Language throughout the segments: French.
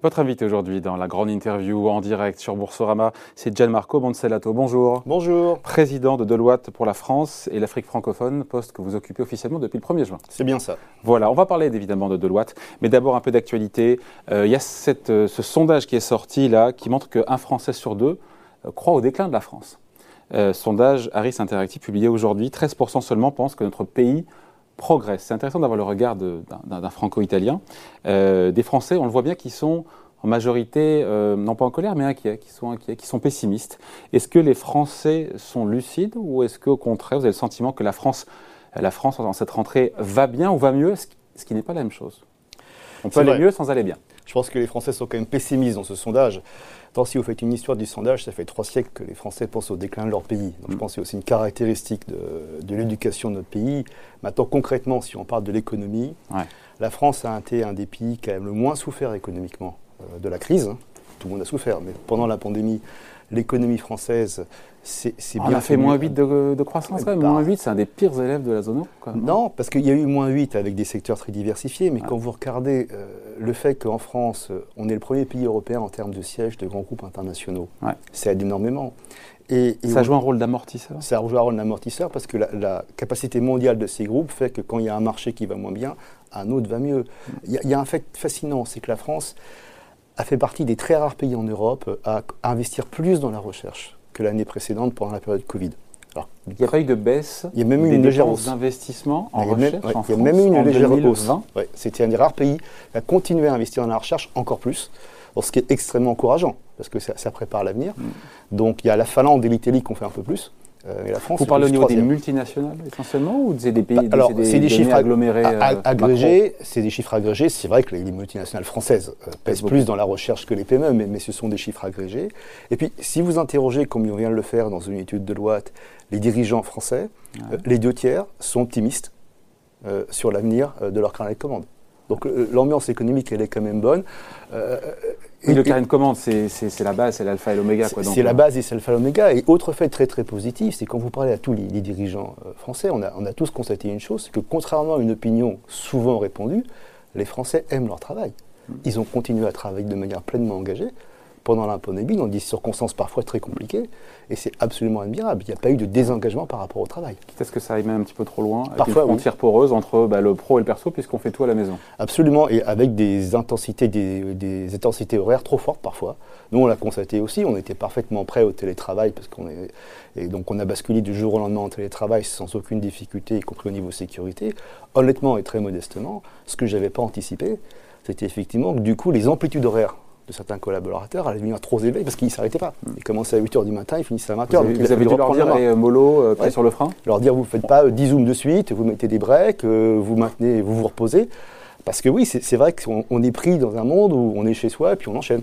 Votre invité aujourd'hui dans la grande interview en direct sur Boursorama, c'est Gianmarco Monsellato. Bonjour. Bonjour. Président de Deloitte pour la France et l'Afrique francophone, poste que vous occupez officiellement depuis le 1er juin. C'est bien ça. Voilà, on va parler évidemment de Deloitte, mais d'abord un peu d'actualité. Euh, il y a cette, euh, ce sondage qui est sorti là qui montre qu'un Français sur deux euh, croit au déclin de la France. sondage Harris Interactive publié aujourd'hui, 13% seulement pensent que notre pays progresse. C'est intéressant d'avoir le regard d'un franco-italien. Euh, des Français, on le voit bien, qui sont en majorité, euh, non pas en colère, mais inquiets, qui sont inquiets, qui sont pessimistes. Est-ce que les Français sont lucides ou est-ce qu'au contraire, vous avez le sentiment que la France, la France, dans cette rentrée, va bien ou va mieux, ce qui n'est pas la même chose? On peut aller mieux sans aller bien. Je pense que les Français sont quand même pessimistes dans ce sondage. Tant si vous faites une histoire du sondage, ça fait trois siècles que les Français pensent au déclin de leur pays. Donc je mm. pense que c'est aussi une caractéristique de, l'éducation de notre pays. Maintenant, concrètement, si on parle de l'économie, la France a été un des pays qui a le moins souffert économiquement euh, de la crise. Tout le monde a souffert, mais pendant la pandémie, l'économie française c'est bien. On a fait moins 8 de, croissance quand même. Bah. moins 8, c'est un des pires élèves de la zone euro. non, parce qu'il y a eu moins 8 avec des secteurs très diversifiés, mais quand vous regardez euh, le fait qu'en France, on est le premier pays européen en termes de sièges de grands groupes internationaux, ça aide énormément. Et, ça joue un rôle d'amortisseur Ça joue un rôle d'amortisseur parce que la, capacité mondiale de ces groupes fait que quand il y a un marché qui va moins bien, un autre va mieux. Il y, a un fait fascinant, c'est que la France a fait partie des très rares pays en Europe à investir plus dans la recherche que l'année précédente pendant la période Covid. Alors, il n'y a pas eu de baisse Il y a même eu une légère hausse d'investissement en recherche en France, Il y a même eu une légère hausse. C'était un des rares pays à continuer à investir dans la recherche encore plus, ce qui est extrêmement encourageant, parce que ça, prépare l'avenir. Mm. Donc il y a la Finlande et l'Italie qui ont fait un peu plus. Euh, la France, Vous parlez au niveau des multinationales essentiellement ou c'est des pays bah, Alors, c'est des, chiffres agglomérés euh, agrégés. C'est des chiffres agrégés. C'est vrai que les, multinationales françaises euh, pèsent plus dans la recherche que les PME, mais, mais, ce sont des chiffres agrégés. Et puis, si vous interrogez, comme on vient de le faire dans une étude de loi, les dirigeants français, les deux tiers sont optimistes sur l'avenir de leur carnet de commandes. Donc l'ambiance économique, elle est quand même bonne. Et le carnet de commande, c'est la base, c'est l'alpha et l'oméga. C'est la euh. base et c'est l'alpha et l'oméga. Et autre fait très très positif, c'est quand vous parlez à tous les, dirigeants euh, français, on a, on a, tous constaté une chose, c'est que contrairement à une opinion souvent répandue, les Français aiment leur travail. Hmm. Ils ont continué à travailler de manière pleinement engagée pendant la pandémie, dans des circonstances parfois très compliquées, et c'est absolument admirable. Il n'y a pas eu de désengagement par rapport au travail. Est-ce que ça arrive même un petit peu trop loin Parfois, une frontière poreuse entre bah, le pro et le perso, puisqu'on fait tout à la maison. Absolument, et avec des intensités, des, intensités horaires trop fortes parfois. Nous, on l'a constaté aussi, on était parfaitement prêts au télétravail, parce qu'on est, et donc on a basculé du jour au lendemain en télétravail sans aucune difficulté, y compris au niveau sécurité. Honnêtement et très modestement, ce que je n'avais pas anticipé, c'était effectivement que du coup, les amplitudes horaires de certains collaborateurs allaient devenir trop élevés parce qu'ils ne s'arrêtaient pas. Ils commençaient à 8h du matin, ils finissaient à 20h. Vous avez, dû leur dire, allez, mollo, euh, sur le frein? Leur dire, vous ne faites pas 10 zooms de suite, vous mettez des breaks, euh, vous maintenez, vous vous reposez. Parce que oui, c'est vrai qu'on est pris dans un monde où on est chez soi et puis on enchaîne.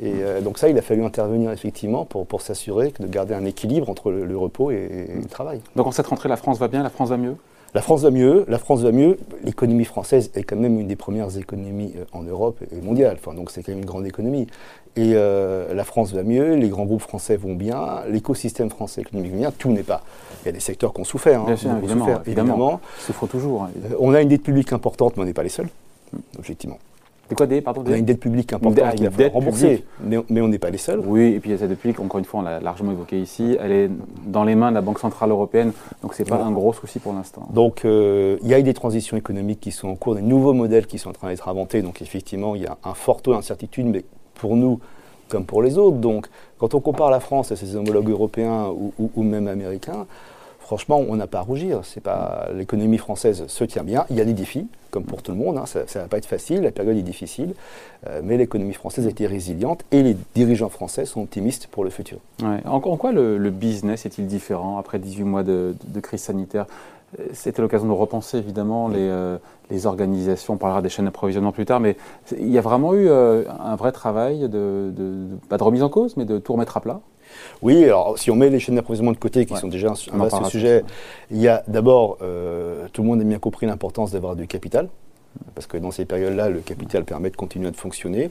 Et euh, donc ça, il a fallu intervenir effectivement pour, pour s'assurer de garder un équilibre entre le, repos et, et, le travail. Donc en cette rentrée, la France va bien, la France va mieux? La France va mieux, la France va mieux. L'économie française est quand même une des premières économies euh, en Europe et mondiale. Enfin, donc c'est quand même une grande économie. Et euh, la France va mieux, les grands groupes français vont bien, l'écosystème français économique va bien. Tout n'est pas. Il y a des secteurs qui ont souffert. Hein, bien sûr, évidemment, souffert, évidemment. Souffrent toujours. Hein, euh, on a une dette publique importante, mais on n'est pas les seuls, objectivement. C'est quoi des pardon, On a une dette publique importante qu'il a rembourser, mais, mais, on n'est pas les seuls. Oui, et puis cette dette publique, encore une fois, on l'a largement évoqué ici, elle est dans les mains de la Banque Centrale Européenne, donc ce n'est pas un gros souci pour l'instant. Donc euh, il y a eu des transitions économiques qui sont en cours, des nouveaux modèles qui sont en train d'être inventés, donc effectivement il y a un fort taux d'incertitude, mais pour nous, comme pour les autres, donc quand on compare la France à ses homologues européens ou, ou même américains, franchement, on n'a pas à rougir. C'est pas l'économie française se tient bien. Il y a des défis, comme pour tout le monde. Hein. Ça, ne va pas être facile. La période est difficile, euh, mais l'économie française a été résiliente et les dirigeants français sont optimistes pour le futur. En, quoi le, business est-il différent après 18 mois de, crise sanitaire? Euh, c'était l'occasion de repenser évidemment les, euh, organisations, on parlera des chaînes d'approvisionnement plus tard, mais il y a vraiment eu un vrai travail, de, pas de remise en cause, mais de tout remettre à plat oui, alors si on met les chaînes d'approvisionnement de côté, qui sont déjà un, vaste sujet, il y a d'abord, euh, tout le monde a bien compris l'importance d'avoir du capital. Parce que dans ces périodes-là, le capital permet de continuer de fonctionner.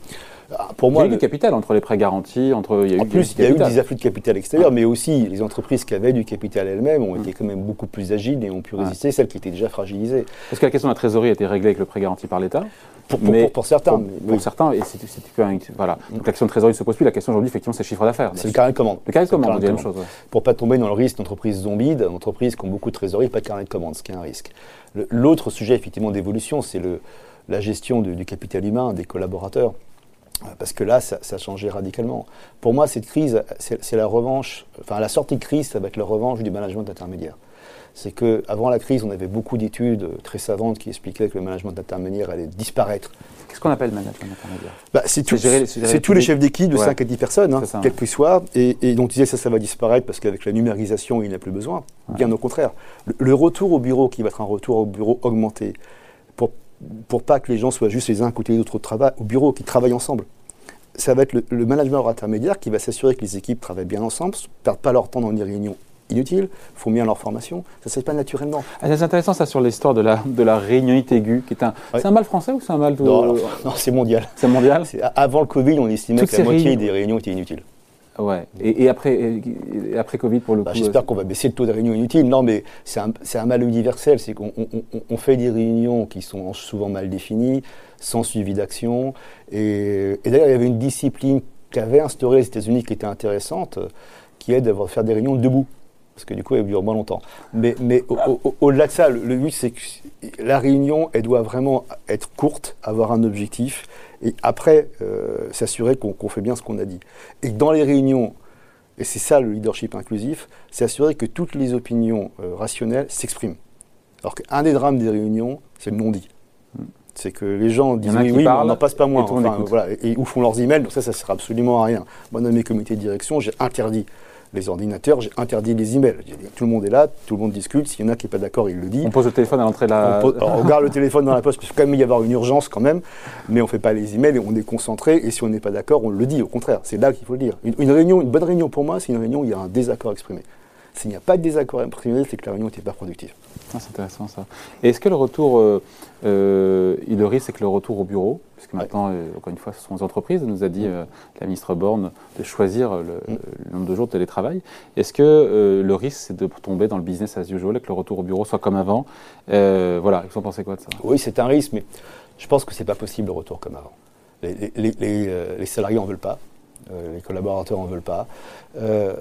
Ah, pour moi, il y a eu du capital entre les prêts garantis, entre. Il y a en plus, il y a eu des afflux de capital extérieur, mais aussi les entreprises qui avaient du capital elles-mêmes ont été quand même beaucoup plus agiles et ont pu résister, celles qui étaient déjà fragilisées. Parce que la question de la trésorerie a été réglée avec le prêt garanti par l'État. Pour, mais pour, certains. Pour, certains, et c'est voilà. Donc la question de trésorerie ne se pose plus. La question aujourd'hui, effectivement, c'est le chiffre d'affaires. C'est le carnet de commande. Le carnet de commande, on dit la même chose. Pour pas tomber dans le risque d'entreprise zombie, d'entreprises qui ont beaucoup de trésorerie, pas de carnet de commande, ce qui est un risque. L'autre sujet, effectivement, d'évolution, c'est la gestion du, capital humain, des collaborateurs. Parce que là, ça, a changé radicalement. Pour moi, cette crise, c'est la revanche, enfin la sortie de crise, ça va être la revanche du management intermédiaire. C'est qu'avant la crise, on avait beaucoup d'études très savantes qui expliquaient que le management intermédiaire allait disparaître. Qu'est-ce qu'on appelle management intermédiaire? Bah, C'est tous les chefs d'équipe de 5 à 10 personnes, hein, quels qu'ils soient. Et, et, donc, disait ça, ça va disparaître parce qu'avec la numérisation, il n'y a plus besoin. Bien au contraire. Le, retour au bureau, qui va être un retour au bureau augmenté, pour, pour pas que les gens soient juste les uns à côté des autres au, au bureau, qui travaillent ensemble ça va être le, management intermédiaire qui va s'assurer que les équipes travaillent bien ensemble, ne perdent pas leur temps dans des réunions inutiles, font bien leur formation. Ça ne se fait pas naturellement. Ah, c'est intéressant ça sur l'histoire de la, de la réunionite aiguë. Qui est un, C'est un mal français ou c'est un mal... Non, non, c'est mondial. C'est mondial Avant le Covid, on estimait que la moitié des réunions étaient inutiles. Ouais. Et, après, après Covid, pour le bah, coup J'espère euh, qu'on va baisser le taux de réunions inutiles. Non, mais c'est un, un, mal universel. C'est qu'on on, fait des réunions qui sont souvent mal définies, sans suivi d'action. Et, et d'ailleurs, il y avait une discipline qu'avaient instaurée les États-Unis qui était intéressante, qui est de faire des réunions debout parce que du coup, elle dure moins longtemps. Mais, mais au-delà de ça, le, but, c'est que la réunion, elle doit vraiment être courte, avoir un objectif, et après, euh, s'assurer qu'on fait bien ce qu'on a dit. Et dans les réunions, et c'est ça le leadership inclusif, c'est assurer que toutes les opinions euh, rationnelles s'expriment. Alors qu'un des drames des réunions, c'est le non-dit. C'est que les gens disent oui, oui, on n'en passe pas moins. voilà, et, où font leurs emails, donc ça, ça ne sert absolument à rien. Moi, dans mes comités de direction, j'ai interdit les ordinateurs, j'ai interdit les emails. Tout le monde est là, tout le monde discute. S'il y en a qui n'est pas d'accord, il le dit. On pose le téléphone à l'entrée de la. On, garde le téléphone dans la poste, parce qu'il quand même y avoir une urgence quand même, mais on ne fait pas les emails et on est concentré. Et si on n'est pas d'accord, on le dit. Au contraire, c'est là qu'il faut le dire. Une, réunion, une bonne réunion pour moi, c'est une réunion où il y a un désaccord exprimé. S'il n'y a pas de désaccord exprimé, c'est que la réunion n'était pas productive. Ah, c'est intéressant ça. Et est-ce que le retour, euh, euh, le risque, c'est que le retour au bureau, puisque maintenant, euh, encore une fois, ce sont les entreprises, nous a dit mm. la ministre Borne de choisir mm. le, nombre de jours de télétravail. Est-ce que le risque, c'est de tomber dans le business as usual, que le retour au bureau soit comme avant? Voilà, vous en pensez quoi de ça? Oui, c'est un risque, mais je pense que ce n'est pas possible le retour comme avant. Les, les, les salariés n'en veulent pas. Euh, les collaborateurs en veulent pas. Euh,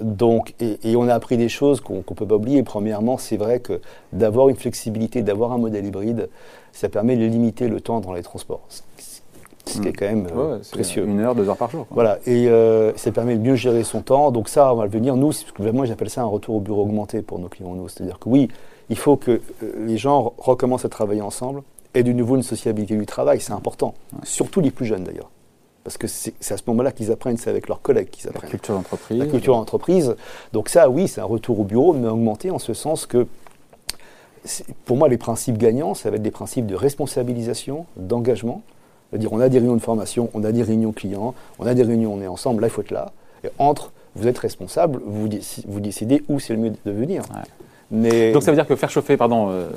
donc, et, on a appris des choses qu'on ne peut pas oublier. Premièrement, c'est vrai que d'avoir une flexibilité, d'avoir un modèle hybride, ça permet de limiter le temps dans les transports. Ce qui est hmm. quand même euh, précieux. Une heure, deux heures par jour. Voilà, et ça permet de mieux gérer son temps. Donc ça, on va le venir. Nous, moi j'appelle ça un retour au bureau augmenté pour nos clients. Nous, c'est-à-dire que oui, il faut que les gens recommencent à travailler ensemble et de nouveau une sociabilité du travail, c'est important. Surtout les plus jeunes d'ailleurs. Parce que c'est à ce moment-là qu'ils apprennent, c'est avec leurs collègues qu'ils apprennent. La culture d'entreprise. La culture d'entreprise. Donc ça, oui, c'est un retour au bureau, mais augmenté en ce sens que, pour moi, les principes gagnants, ça va être des principes de responsabilisation, d'engagement. C'est-à-dire, on a des réunions de formation, on a des réunions clients, on a des réunions, on est ensemble, là, il faut être là. Et entre, vous êtes responsable, vous, vous décidez où c'est le mieux de venir. Mais... Donc ça veut dire que faire chauffer, pardon, euh,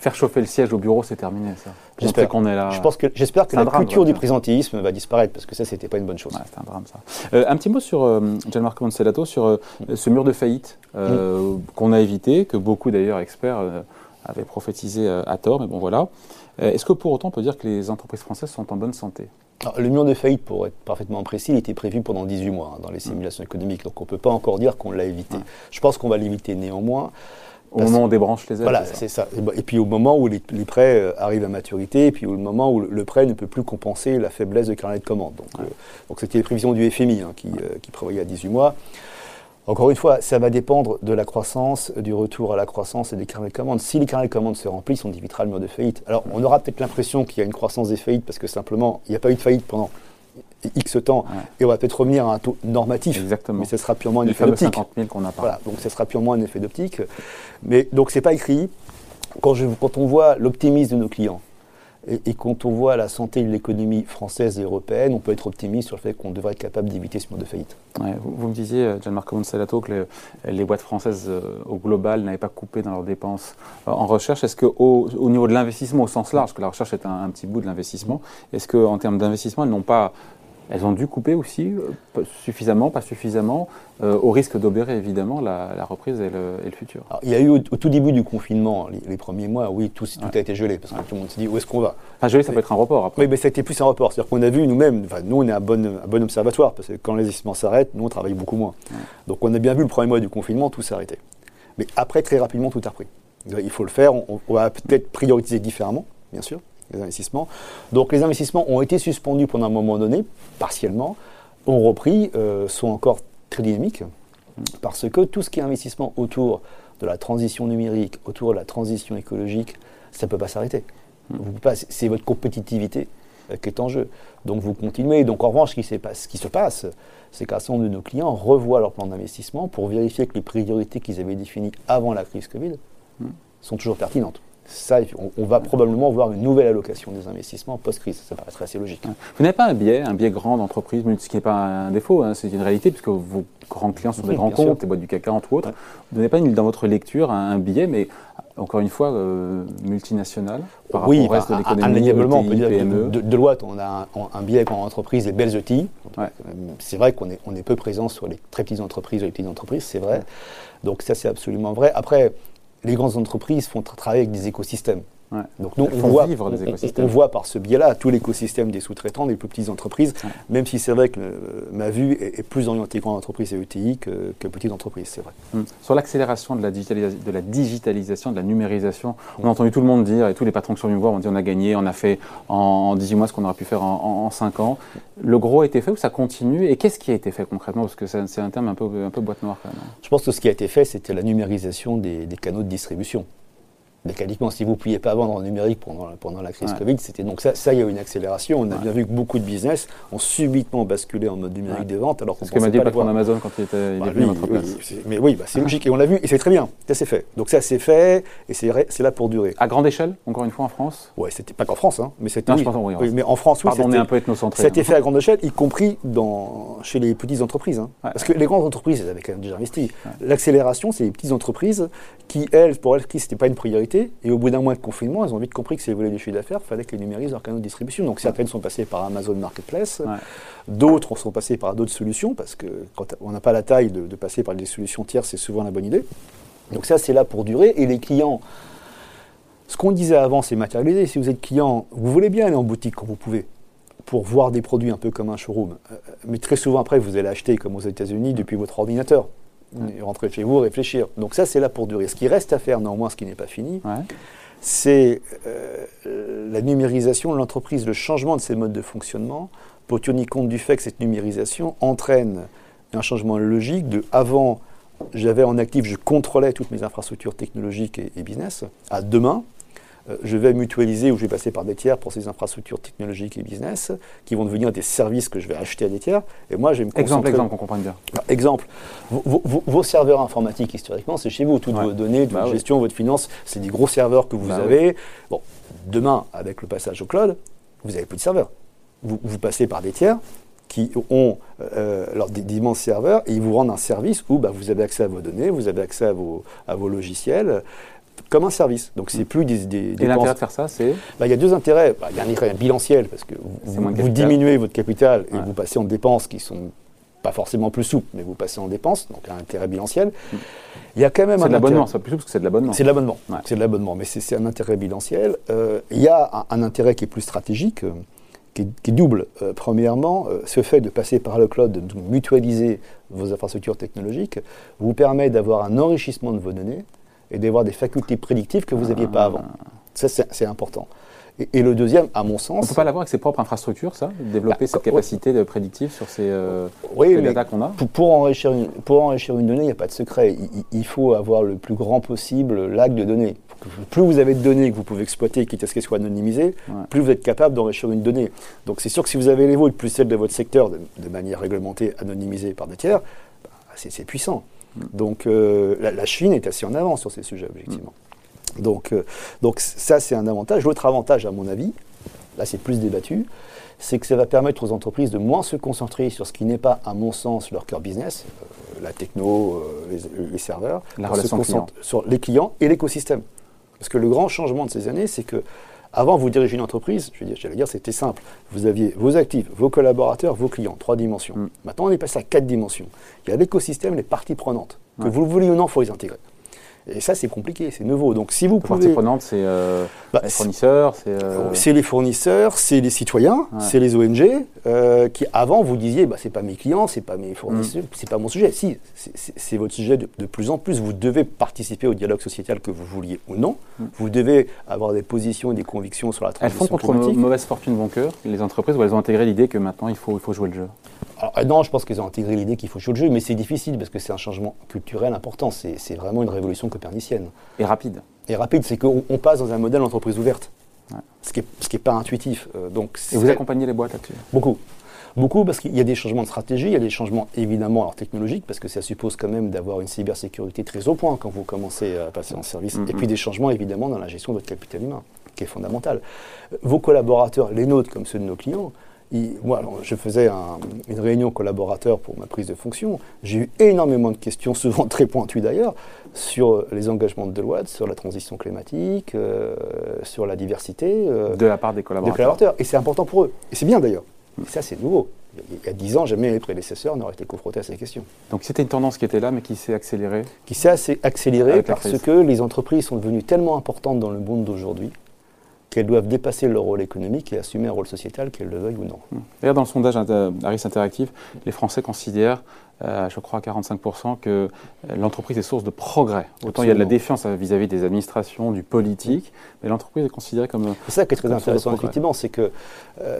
faire chauffer le siège au bureau, c'est terminé, ça. J'espère qu'on est là. Je pense que j'espère que la culture du présentéisme va disparaître parce que ça, c'était pas une bonne chose. c'est un drame, ça. Euh, un petit mot sur euh, Gianmarco Moncellato, sur euh, ce mur de faillite mm. qu'on a évité, que beaucoup d'ailleurs experts avaient prophétisé à tort, mais bon voilà. Est-ce que pour autant on peut dire que les entreprises françaises sont en bonne santé? Le mur de faillite, pour être parfaitement précis, il était prévu pendant 18 mois hein, dans les mm. simulations économiques, donc on ne peut pas encore dire qu'on l'a évité. Je pense qu'on va l'éviter néanmoins. Au moment où on débranche les aides Voilà, c'est ça. Et puis au moment où les, prêts euh, arrivent à maturité, et puis au moment où le prêt ne peut plus compenser la faiblesse de carnet de commande. Donc euh, donc c'était les prévisions du FMI hein, qui, euh, qui prévoyait à 18 mois. Encore une fois, ça va dépendre de la croissance, du retour à la croissance et des carnets de commandes. Si les carnets de commandes se remplissent, on évitera le mur de faillite. Alors, on aura peut-être l'impression qu'il y a une croissance des faillites parce que simplement, il n'y a pas eu de faillite pendant X temps, et on va peut-être revenir à un taux normatif. Exactement. Mais ce sera purement un effet d'optique. qu'on a Voilà, donc ce sera purement un effet d'optique. Mais donc c'est pas écrit. Quand, je, quand on voit l'optimisme de nos clients, Et, quand on voit la santé de l'économie française et européenne, on peut être optimiste sur le fait qu'on devrait être capable d'éviter ce mode de faillite. vous, me disiez, euh, Gianmarco Monsalato, que les, boîtes françaises euh, au global n'avaient pas coupé dans leurs dépenses euh, en recherche. Est-ce qu'au au niveau de l'investissement au sens large, parce que la recherche est un petit bout de l'investissement, est-ce qu'en termes d'investissement, elles n'ont pas elles ont dû couper aussi, euh, suffisamment, pas suffisamment, euh, au risque d'obérer évidemment la, reprise et le, futur. il y a eu au, tout début du confinement, les, premiers mois, oui, tout, tout a été gelé, parce que tout le monde s'est dit où est-ce qu'on va? Enfin, gelé, ça peut être un report après. Oui, mais ça a été plus un report. C'est-à-dire qu'on a vu nous-mêmes, enfin, nous on est un bon, un bon observatoire, parce que quand les investissements s'arrêtent, nous on travaille beaucoup moins. Donc on a bien vu le premier mois du confinement, tout s'est arrêté. Mais après, très rapidement, tout a repris. Il faut le faire, on va peut-être prioriser différemment, bien sûr les investissements. Donc les investissements ont été suspendus pendant un moment donné, partiellement, ont repris, euh, sont encore très dynamiques, parce que tout ce qui est investissement autour de la transition numérique, autour de la transition écologique, ça ne peut pas s'arrêter. C'est votre compétitivité euh, qui est en jeu. Donc vous continuez. Donc en revanche, ce qui, ce qui se passe, c'est qu'un certain nombre de nos clients revoient leur plan d'investissement pour vérifier que les priorités qu'ils avaient définies avant la crise Covid sont toujours pertinentes ça, on, va probablement voir une nouvelle allocation des investissements post-crise. Ça paraît assez logique. Vous n'avez pas un biais, un biais grand d'entreprise, ce qui n'est pas un défaut, hein, c'est une réalité, puisque vos grands clients sont des grands comptes, des boîtes du CAC entre autres. Vous n'avez pas dans votre lecture un, biais, mais encore une fois, euh, multinational par oui, rapport au reste de l'économie, on peut dire PME. De, Deloitte, on a un, biais en entreprise, les belles outils. C'est vrai qu'on est, on est peu présent sur les très petites entreprises ou les petites entreprises, c'est vrai. Donc ça, c'est absolument vrai. Après, les grandes entreprises font travailler avec des écosystèmes. Donc nous, on voit, on, voit, par ce biais-là tout l'écosystème des sous-traitants, des plus petites entreprises, même si c'est vrai que euh, ma vue est, plus orientée grande entreprise et ETI que, que petite entreprise, c'est vrai. Hum. Sur l'accélération de, la de la digitalisation, de la numérisation, on a entendu tout le monde dire, et tous les patrons qui sont venus me voir ont dit on a gagné, on a fait en, 18 mois ce qu'on aurait pu faire en, 5 ans. Le gros a été fait ou ça continue? Et qu'est-ce qui a été fait concrètement? Parce que c'est un terme un peu, un peu boîte noire quand même. Je pense que ce qui a été fait, c'était la numérisation des canaux de distribution mécaniquement, si vous ne pouviez pas vendre en numérique pendant, pendant la crise Covid, c'était donc ça, ça, il y a eu une accélération. On a bien vu que beaucoup de business ont subitement basculé en mode numérique des ventes. Alors qu'on ce que m'a dit le patron d'Amazon quand il était bah, venu place. mais oui, bah, c'est logique et on l'a vu et c'est très bien. Ça c'est fait. Donc ça c'est fait et c'est là pour durer. À grande échelle, encore une fois en France? Ouais, c'était pas qu'en France, hein, mais c'était. Oui, oui, mais en France, oui. Pardon, on est un peu ethnocentré. C'était hein. fait à grande échelle, y compris dans chez les petites entreprises. Hein. Parce que les grandes entreprises, elles avaient quand même déjà investi. L'accélération, c'est les petites entreprises qui, elles, pour elles, c'était pas une priorité et au bout d'un mois de confinement, elles ont vite compris que si elles voulaient du chiffre d'affaires, il fallait qu'elles numérisent leur canaux de distribution. Donc certaines sont passées par Amazon Marketplace, d'autres sont passées par d'autres solutions, parce que quand on n'a pas la taille de, passer par des solutions tierces, c'est souvent la bonne idée. Donc ça, c'est là pour durer. Et les clients, ce qu'on disait avant, c'est matérialisé. Si vous êtes client, vous voulez bien aller en boutique quand vous pouvez pour voir des produits un peu comme un showroom. Euh, mais très souvent après, vous allez acheter, comme aux États-Unis, depuis votre ordinateur. Rentrer chez vous, réfléchir. Donc ça, c'est là pour durer. Ce qui reste à faire, néanmoins, ce qui n'est pas fini, c'est euh, la numérisation de l'entreprise, le changement de ses modes de fonctionnement, pour tenir compte du fait que cette numérisation entraîne un changement logique de avant, j'avais en actif, je contrôlais toutes mes infrastructures technologiques et business, à demain, je vais mutualiser ou je vais passer par des tiers pour ces infrastructures technologiques et business qui vont devenir des services que je vais acheter à des tiers. Et moi, je vais me Exemple, exemple, qu'on comprenne bien. Ah, exemple, vos, serveurs informatiques, historiquement, c'est chez vous. Toutes vos données, votre bah gestion, votre finance, c'est des gros serveurs que vous bah avez. Bon, demain, avec le passage au cloud, vous n'avez plus de serveurs. Vous, passez par des tiers qui ont euh, d'immenses serveurs et ils vous rendent un service où bah, vous avez accès à vos données, vous avez accès à vos, à vos logiciels, comme un service. Donc c'est plus des, des Et l'intérêt de faire ça, c'est bah, Il y a deux intérêts. Bah, il y a un intérêt bilanciel, parce que vous, diminuez votre capital et vous passez en dépenses qui sont pas forcément plus souples, mais vous passez en dépenses, donc un intérêt bilanciel. Mm. Il y a quand même un. C'est de l'abonnement, c'est plus souple parce que c'est de l'abonnement. C'est de l'abonnement, c'est de l'abonnement, mais c'est un intérêt bilanciel. Euh, il y a un, intérêt qui est plus stratégique, euh, qui, est, double. Euh, premièrement, ce fait de passer par le cloud, de mutualiser vos infrastructures technologiques, vous permet d'avoir un enrichissement de vos données et d'avoir des facultés prédictives que vous n'aviez pas avant. Ça, c'est important. Et, le deuxième, à mon sens. On ne peut pas l'avoir avec ses propres infrastructures, ça Développer bah, cette capacité de prédictive sur ces, euh, oui, qu'on a pour, pour, enrichir une, pour enrichir une donnée, il n'y a pas de secret. Il, faut avoir le plus grand possible l'acte de données. Plus vous avez de données que vous pouvez exploiter, quitte à ce qu'elles soient anonymisées, plus vous êtes capable d'enrichir une donnée. Donc c'est sûr que si vous avez les vôtres, plus celles de votre secteur, de, manière réglementée, anonymisée par des tiers, bah, c'est puissant. Donc euh, la, Chine est assez en avance sur ces sujets, objectivement. Donc, euh, donc ça, c'est un avantage. L'autre avantage, à mon avis, là c'est plus débattu, c'est que ça va permettre aux entreprises de moins se concentrer sur ce qui n'est pas, à mon sens, leur cœur business, euh, la techno, les, serveurs, la se client. sur les clients et l'écosystème. Parce que le grand changement de ces années, c'est que avant, vous dirigez une entreprise, je veux dire, j'allais dire, c'était simple. Vous aviez vos actifs, vos collaborateurs, vos clients, trois dimensions. Mm. Maintenant, on est passé à quatre dimensions. Il y a l'écosystème, les parties prenantes. Que vous le vouliez ou non, il faut les intégrer. Et ça, c'est compliqué, c'est nouveau. Donc, si vous les pouvez. prenantes, c'est euh, bah, les fournisseurs euh, C'est les fournisseurs, c'est les citoyens, c'est les ONG, euh, qui avant vous disiez bah, c'est pas mes clients, c'est pas mes fournisseurs, mm. c'est pas mon sujet. Si, c'est votre sujet de, plus en plus. Vous devez participer au dialogue sociétal que vous vouliez ou non. Mm. Vous devez avoir des positions et des convictions sur la transition Elles font contre mauvaise fortune bon cœur, les entreprises, où elles ont intégré l'idée que maintenant il faut, il faut jouer le jeu alors, non, je pense qu'ils ont intégré l'idée qu'il faut jouer le jeu, mais c'est difficile parce que c'est un changement culturel important. C'est vraiment une révolution copernicienne. Et rapide. Et rapide, c'est qu'on passe dans un modèle d'entreprise ouverte, ce qui n'est pas intuitif. Euh, donc Et vous accompagnez les boîtes là-dessus Beaucoup. Beaucoup parce qu'il y a des changements de stratégie, il y a des changements évidemment alors, technologiques, parce que ça suppose quand même d'avoir une cybersécurité très au point quand vous commencez à passer en service. Et puis des changements évidemment dans la gestion de votre capital humain, qui est fondamental. Vos collaborateurs, les nôtres comme ceux de nos clients, moi, je faisais une réunion collaborateur pour ma prise de fonction. J'ai eu énormément de questions, souvent très pointues d'ailleurs, sur les engagements de Deloitte, sur la transition climatique, euh, sur la diversité. Euh, de la part des collaborateurs. Et c'est important pour eux. Et c'est bien d'ailleurs. Et ça, c'est nouveau. Il y a dix ans, jamais les prédécesseurs n'auraient été confrontés à ces questions. Donc c'était une tendance qui était là, mais qui s'est accélérée Qui s'est accélérée parce que les entreprises sont devenues tellement importantes dans le monde d'aujourd'hui qu'elles doivent dépasser leur rôle économique et assumer un rôle sociétal, qu'elles le veuillent ou non. D'ailleurs, dans le sondage Harris Interactive, les Français considèrent euh, je crois à 45%, que euh, l'entreprise est source de progrès. Autant il y a de la défiance vis-à-vis des administrations, du politique, mais l'entreprise est considérée comme. Euh, c'est ça qui est très intéressant, effectivement, c'est que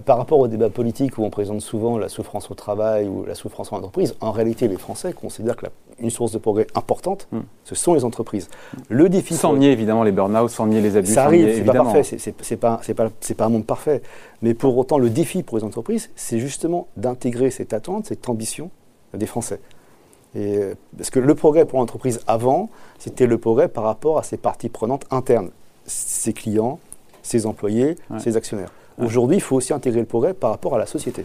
par rapport au débat politique où on présente souvent la souffrance au travail ou la souffrance en entreprise, en réalité, les Français considèrent que une source de progrès importante, hmm. ce sont les entreprises. Le défi. Sans nier évidemment les burn-out, sans nier les abus. Ça arrive, c'est pas parfait, c'est pas, pas, pas un monde parfait. Mais pour autant, le défi pour les entreprises, c'est justement d'intégrer cette attente, cette ambition des Français. Et, euh, parce que le progrès pour l'entreprise avant, c'était le progrès par rapport à ses parties prenantes internes, ses clients, ses employés, ses actionnaires. Aujourd'hui, il faut aussi intégrer le progrès par rapport à la société.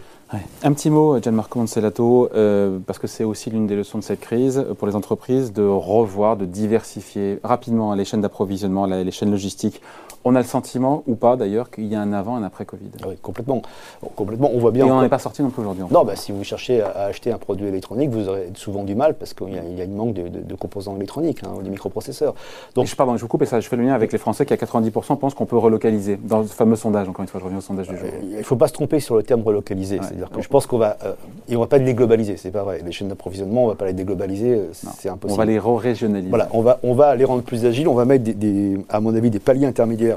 Un petit mot, Gianmarco Moncellato, euh, parce que c'est aussi l'une des leçons de cette crise pour les entreprises de revoir, de diversifier rapidement les chaînes d'approvisionnement, les chaînes logistiques on a le sentiment, ou pas d'ailleurs, qu'il y a un avant, un après Covid. Oui, complètement. complètement. On voit bien. Et on n'en est pas sorti non plus aujourd'hui. Non, bah, si vous cherchez à acheter un produit électronique, vous aurez souvent du mal parce qu'il y, a un manque de, composants électroniques, hein, des microprocesseurs. Donc, je, pardon, je vous coupe et ça, je fais le lien avec les Français qui, à 90%, pensent qu'on peut relocaliser. Dans le fameux sondage, encore une fois, je reviens au sondage du jour. Euh, il ne faut pas se tromper sur le terme relocaliser. C'est-à-dire que je pense qu'on va. Euh, et on va pas les déglobaliser, c'est pas vrai. Les chaînes d'approvisionnement, on ne va pas les déglobaliser, euh, c'est impossible. On va les régionaliser. Voilà, on va, on va les rendre plus agiles, on va mettre, des, à mon avis, des paliers intermédiaires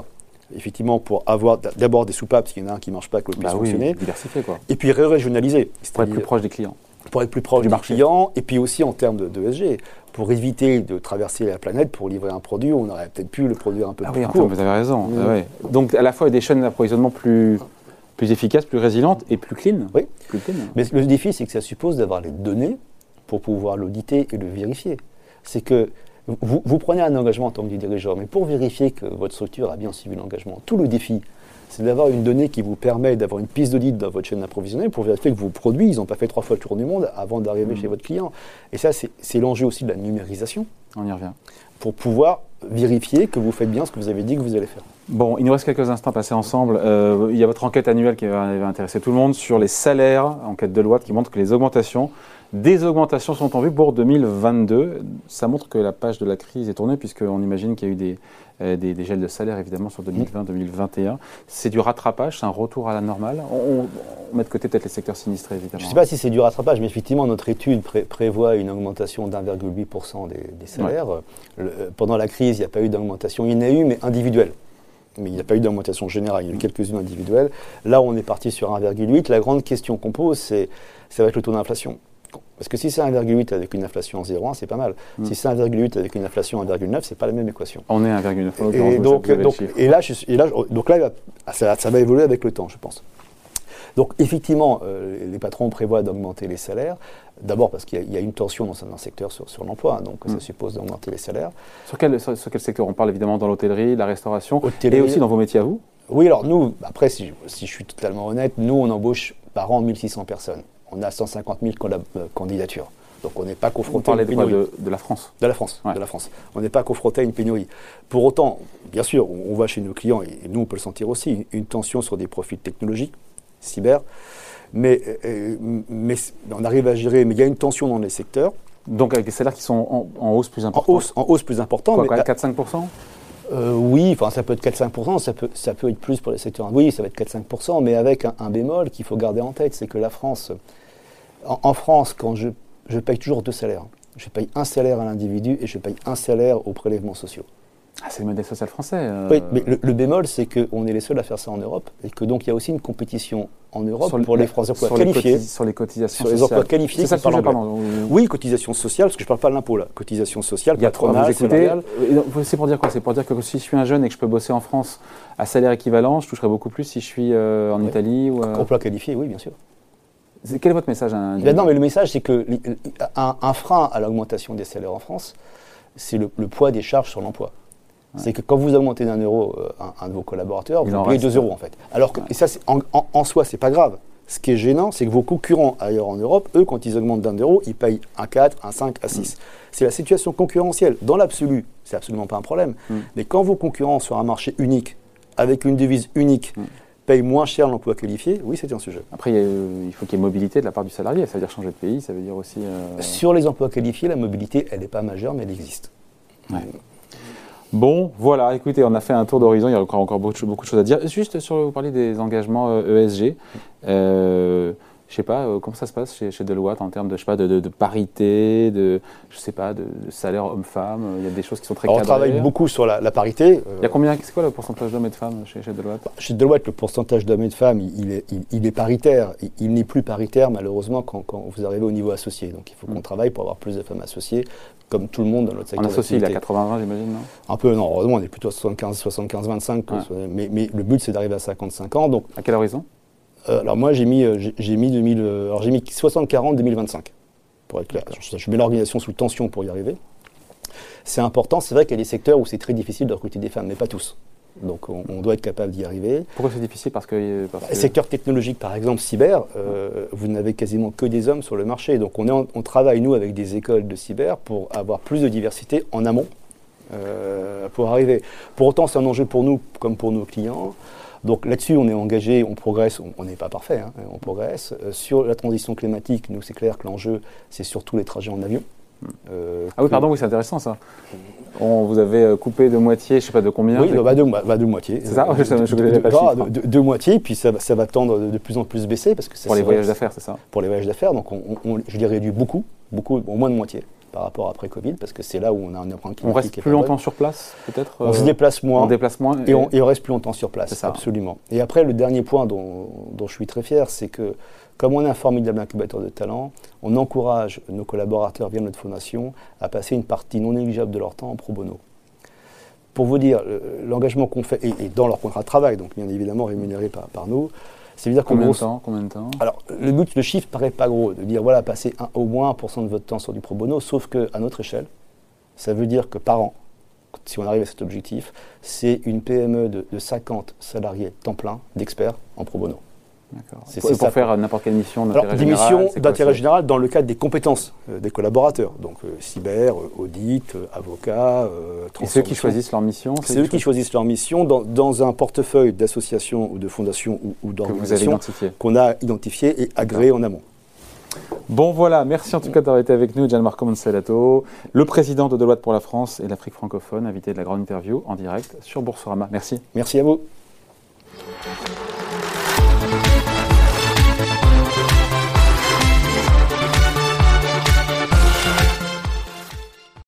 effectivement, pour avoir d'abord des soupapes, parce qu'il y en a un qui ne marche pas, que le puisse bah fonctionner. diversifier, quoi. Et puis régionaliser. Pour être plus proche des clients. Pour être plus proche du des clients, et puis aussi en termes de, de pour éviter de traverser la planète pour livrer un produit, on aurait peut-être pu le produire un peu ah plus oui, court. vous avez raison. Ah Donc à la fois des chaînes d'approvisionnement plus, plus efficaces, plus résilientes et plus clean. Oui. Mais le défi, c'est que ça suppose d'avoir les données pour pouvoir l'auditer et le vérifier. C'est que vous, prenez un engagement en tant que dirigeant, mais pour vérifier que votre structure a bien suivi l'engagement, tout le défi, c'est d'avoir une donnée qui vous permet d'avoir une piste d'audit dans votre chaîne d'approvisionnement pour vérifier que vos produits, ils n'ont pas fait trois fois le tour du monde avant d'arriver mmh. chez votre client. Et ça, c'est l'enjeu aussi de la numérisation. On y revient. Pour pouvoir vérifier que vous faites bien ce que vous avez dit que vous allez faire. Bon, il nous reste quelques instants passés ensemble. Euh, il y a votre enquête annuelle qui va, intéresser tout le monde sur les salaires, enquête de loi qui montre que les augmentations des augmentations sont en vue pour 2022. Ça montre que la page de la crise est tournée, puisqu'on imagine qu'il y a eu des, euh, des, gels de salaire évidemment sur 2020-2021. C'est du rattrapage, c'est un retour à la normale. On, met de côté peut-être les secteurs sinistrés évidemment. Je ne sais pas si c'est du rattrapage, mais effectivement notre étude prévoit une augmentation d'1,8% des, salaires. Euh, pendant la crise, il n'y a pas eu d'augmentation, il y en a eu, mais individuelle mais il n'y a pas eu d'augmentation générale, il y a eu quelques-unes individuelles. Là, on est parti sur 1,8. La grande question qu'on pose, c'est ça va être le taux d'inflation. Parce que si c'est 1,8 avec une inflation en 0,1, c'est pas mal. Hmm. Si c'est 1,8 avec une inflation en 1,9, c'est pas la même équation. On est à 1,9. Et, donc, donc, et là, et là, donc là, ça, va évoluer avec le temps, je pense. Donc effectivement, euh, les patrons prévoient d'augmenter les salaires. D'abord parce qu'il y, a une tension dans un secteur sur, sur l'emploi, hein, donc ça hmm. suppose d'augmenter les salaires. Sur quel, sur, quel secteur? On parle évidemment dans l'hôtellerie, la restauration, et aussi dans vos métiers à vous? Oui, alors nous, après, si, si, je suis totalement honnête, nous, on embauche par an 1600 personnes. On a 150 000 candidatures. Donc on n'est pas confronté à une pénurie. De, de, la France? De la France, de la France. On n'est pas confronté à une pénurie. Pour autant, bien sûr, on, va chez nos clients, et nous on peut le sentir aussi, une, tension sur des profils technologiques, cyber, mais, euh, mais on arrive à gérer, mais il y a une tension dans les secteurs. Donc avec des salaires qui sont en, hausse plus importante En hausse, en hausse plus importante. Quoi, 4-5% euh, oui, enfin ça peut être 4-5%, ça peut, ça peut être plus pour les secteurs. Oui, ça va être 4-5%, mais avec un, bémol qu'il faut garder en tête, c'est que la France, en, France, quand je je paye toujours deux salaires. Je paye un salaire à l'individu et je paye un salaire aux prélèvements sociaux. Ah, c'est le modèle social français. Euh. Oui, mais le, bémol, c'est qu'on est les seuls à faire ça en Europe et que donc il y a aussi une compétition en Europe pour les emplois qualifiés. sur les cotisations sur les emplois qualifiés. C'est ça que je parle. Oui, cotisation sociale, parce que je ne parle pas de l'impôt là. Cotisation sociale, patronale, salariale. C'est pour dire quoi? C'est pour dire que si je suis un jeune et que je peux bosser en France à salaire équivalent, je toucherai beaucoup plus si je suis euh, en Italie ou. Emploi qualifié, oui, bien sûr. Quel est votre message à un Non, mais le message, c'est que un, frein à l'augmentation des salaires en France, c'est le, poids des charges sur l'emploi. C'est que quand vous augmentez d'un euro euh, un, de vos collaborateurs, vous payez deux euros en fait. Alors que, et ça, en, en, en, soi, c'est pas grave. Ce qui est gênant, c'est que vos concurrents ailleurs en Europe, eux, quand ils augmentent d'un euro, ils payent un 4, un 5, un 6. Mm. C'est la situation concurrentielle. Dans l'absolu, c'est absolument pas un problème. Mm. Mais quand vos concurrents sur un marché unique, avec une devise unique, mm paye moins cher l'emploi qualifié, oui, c'est un sujet. Après, il, faut qu'il y ait mobilité de la part du salarié. Ça veut dire changer de pays, ça veut dire aussi. Euh, Sur les emplois qualifiés, la mobilité, elle n'est pas majeure, mais elle existe. Bon, voilà, écoutez, on a fait un tour d'horizon, il y a encore, encore beaucoup, de choses à dire. Juste sur, vous parlez des engagements ESG. Euh, je sais pas, euh, comment ça se passe chez, chez, Deloitte en termes de, je sais pas, de, parité, de, je sais pas, de, salaire homme-femme Il y a des choses qui sont très On travaille beaucoup sur la, parité. Il y a combien, c'est quoi le pourcentage d'hommes et de femmes chez, Deloitte? Chez Deloitte, le pourcentage d'hommes et de femmes, il, est, il, est, paritaire. Il, n'est plus paritaire, malheureusement, quand, vous arrivez au niveau associé. Donc il faut qu'on mm. travaille pour avoir plus de femmes associées, comme tout le monde dans notre secteur. En associé, il est à 80-20, j'imagine, non? Un peu, non, heureusement, on est plutôt à 75-25. Mais, mais le but, c'est d'arriver à 55 ans. Donc, à quel horizon? Euh, alors moi j'ai mis, euh, j'ai mis, 2000, euh, alors mis 60-40 2025, pour être clair. Je, mets l'organisation sous tension pour y arriver. C'est important, c'est vrai qu'il y a des secteurs où c'est très difficile de recruter des femmes, mais pas tous. Donc on, doit être capable d'y arriver. Pourquoi c'est difficile? Parce que... Parce Secteur technologique, par exemple, cyber, vous n'avez quasiment que des hommes sur le marché. Donc on, est on travaille, nous, avec des écoles de cyber pour avoir plus de diversité en amont pour arriver. Pour autant, c'est un enjeu pour nous comme pour nos clients. Donc là-dessus, on est engagé, on progresse, on n'est pas parfait, hein, on progresse. Euh, sur la transition climatique, nous, c'est clair que l'enjeu, c'est surtout les trajets en avion. Euh, ah oui, pardon, oui, c'est intéressant ça. On vous avez euh, coupé de moitié, je ne sais pas de combien Oui, bah, de, bah, de moitié. C'est ça Je ne pas de, de, de, moitié, puis ça, ça, va tendre de, plus en plus baisser. Parce que pour les voyages d'affaires, c'est ça Pour les voyages d'affaires, donc on, je les réduit beaucoup, beaucoup, au moins de moitié par rapport après Covid, parce que c'est là où on a un empreinte On reste plus longtemps sur place, peut-être On se euh, déplace moins. On déplace moins. Et, on, reste plus longtemps sur place, absolument. Et après, le dernier point dont, je suis très fier, c'est que comme on est un formidable incubateur de talent, on encourage nos collaborateurs via notre fondation à passer une partie non négligeable de leur temps en pro bono. Pour vous dire, l'engagement qu'on fait, et, dans leur contrat de travail, donc bien évidemment rémunéré par, par nous, combien, de temps, combien de temps Alors, le but, le chiffre paraît pas gros, de dire voilà, passez au moins 1% de votre temps sur du pro bono, sauf qu'à notre échelle, ça veut dire que par an, si on arrive à cet objectif, c'est une PME de, de 50 salariés temps plein d'experts en pro bono. C'est pour, pour faire n'importe quelle mission d'intérêt général. Des missions d'intérêt général dans le cadre des compétences euh, des collaborateurs. Donc euh, cyber, euh, audit, avocat, Et ceux qui choisissent leur mission C'est eux qui choisissent leur mission dans, dans un portefeuille d'associations ou de fondations ou, ou d'organisations qu'on a identifié et agréé en amont. Bon voilà, merci en tout cas d'avoir été avec nous, Gianmarco Monselato, le président de Deloitte pour la France et l'Afrique francophone, invité de la grande interview en direct sur Boursorama. Merci. Merci à vous.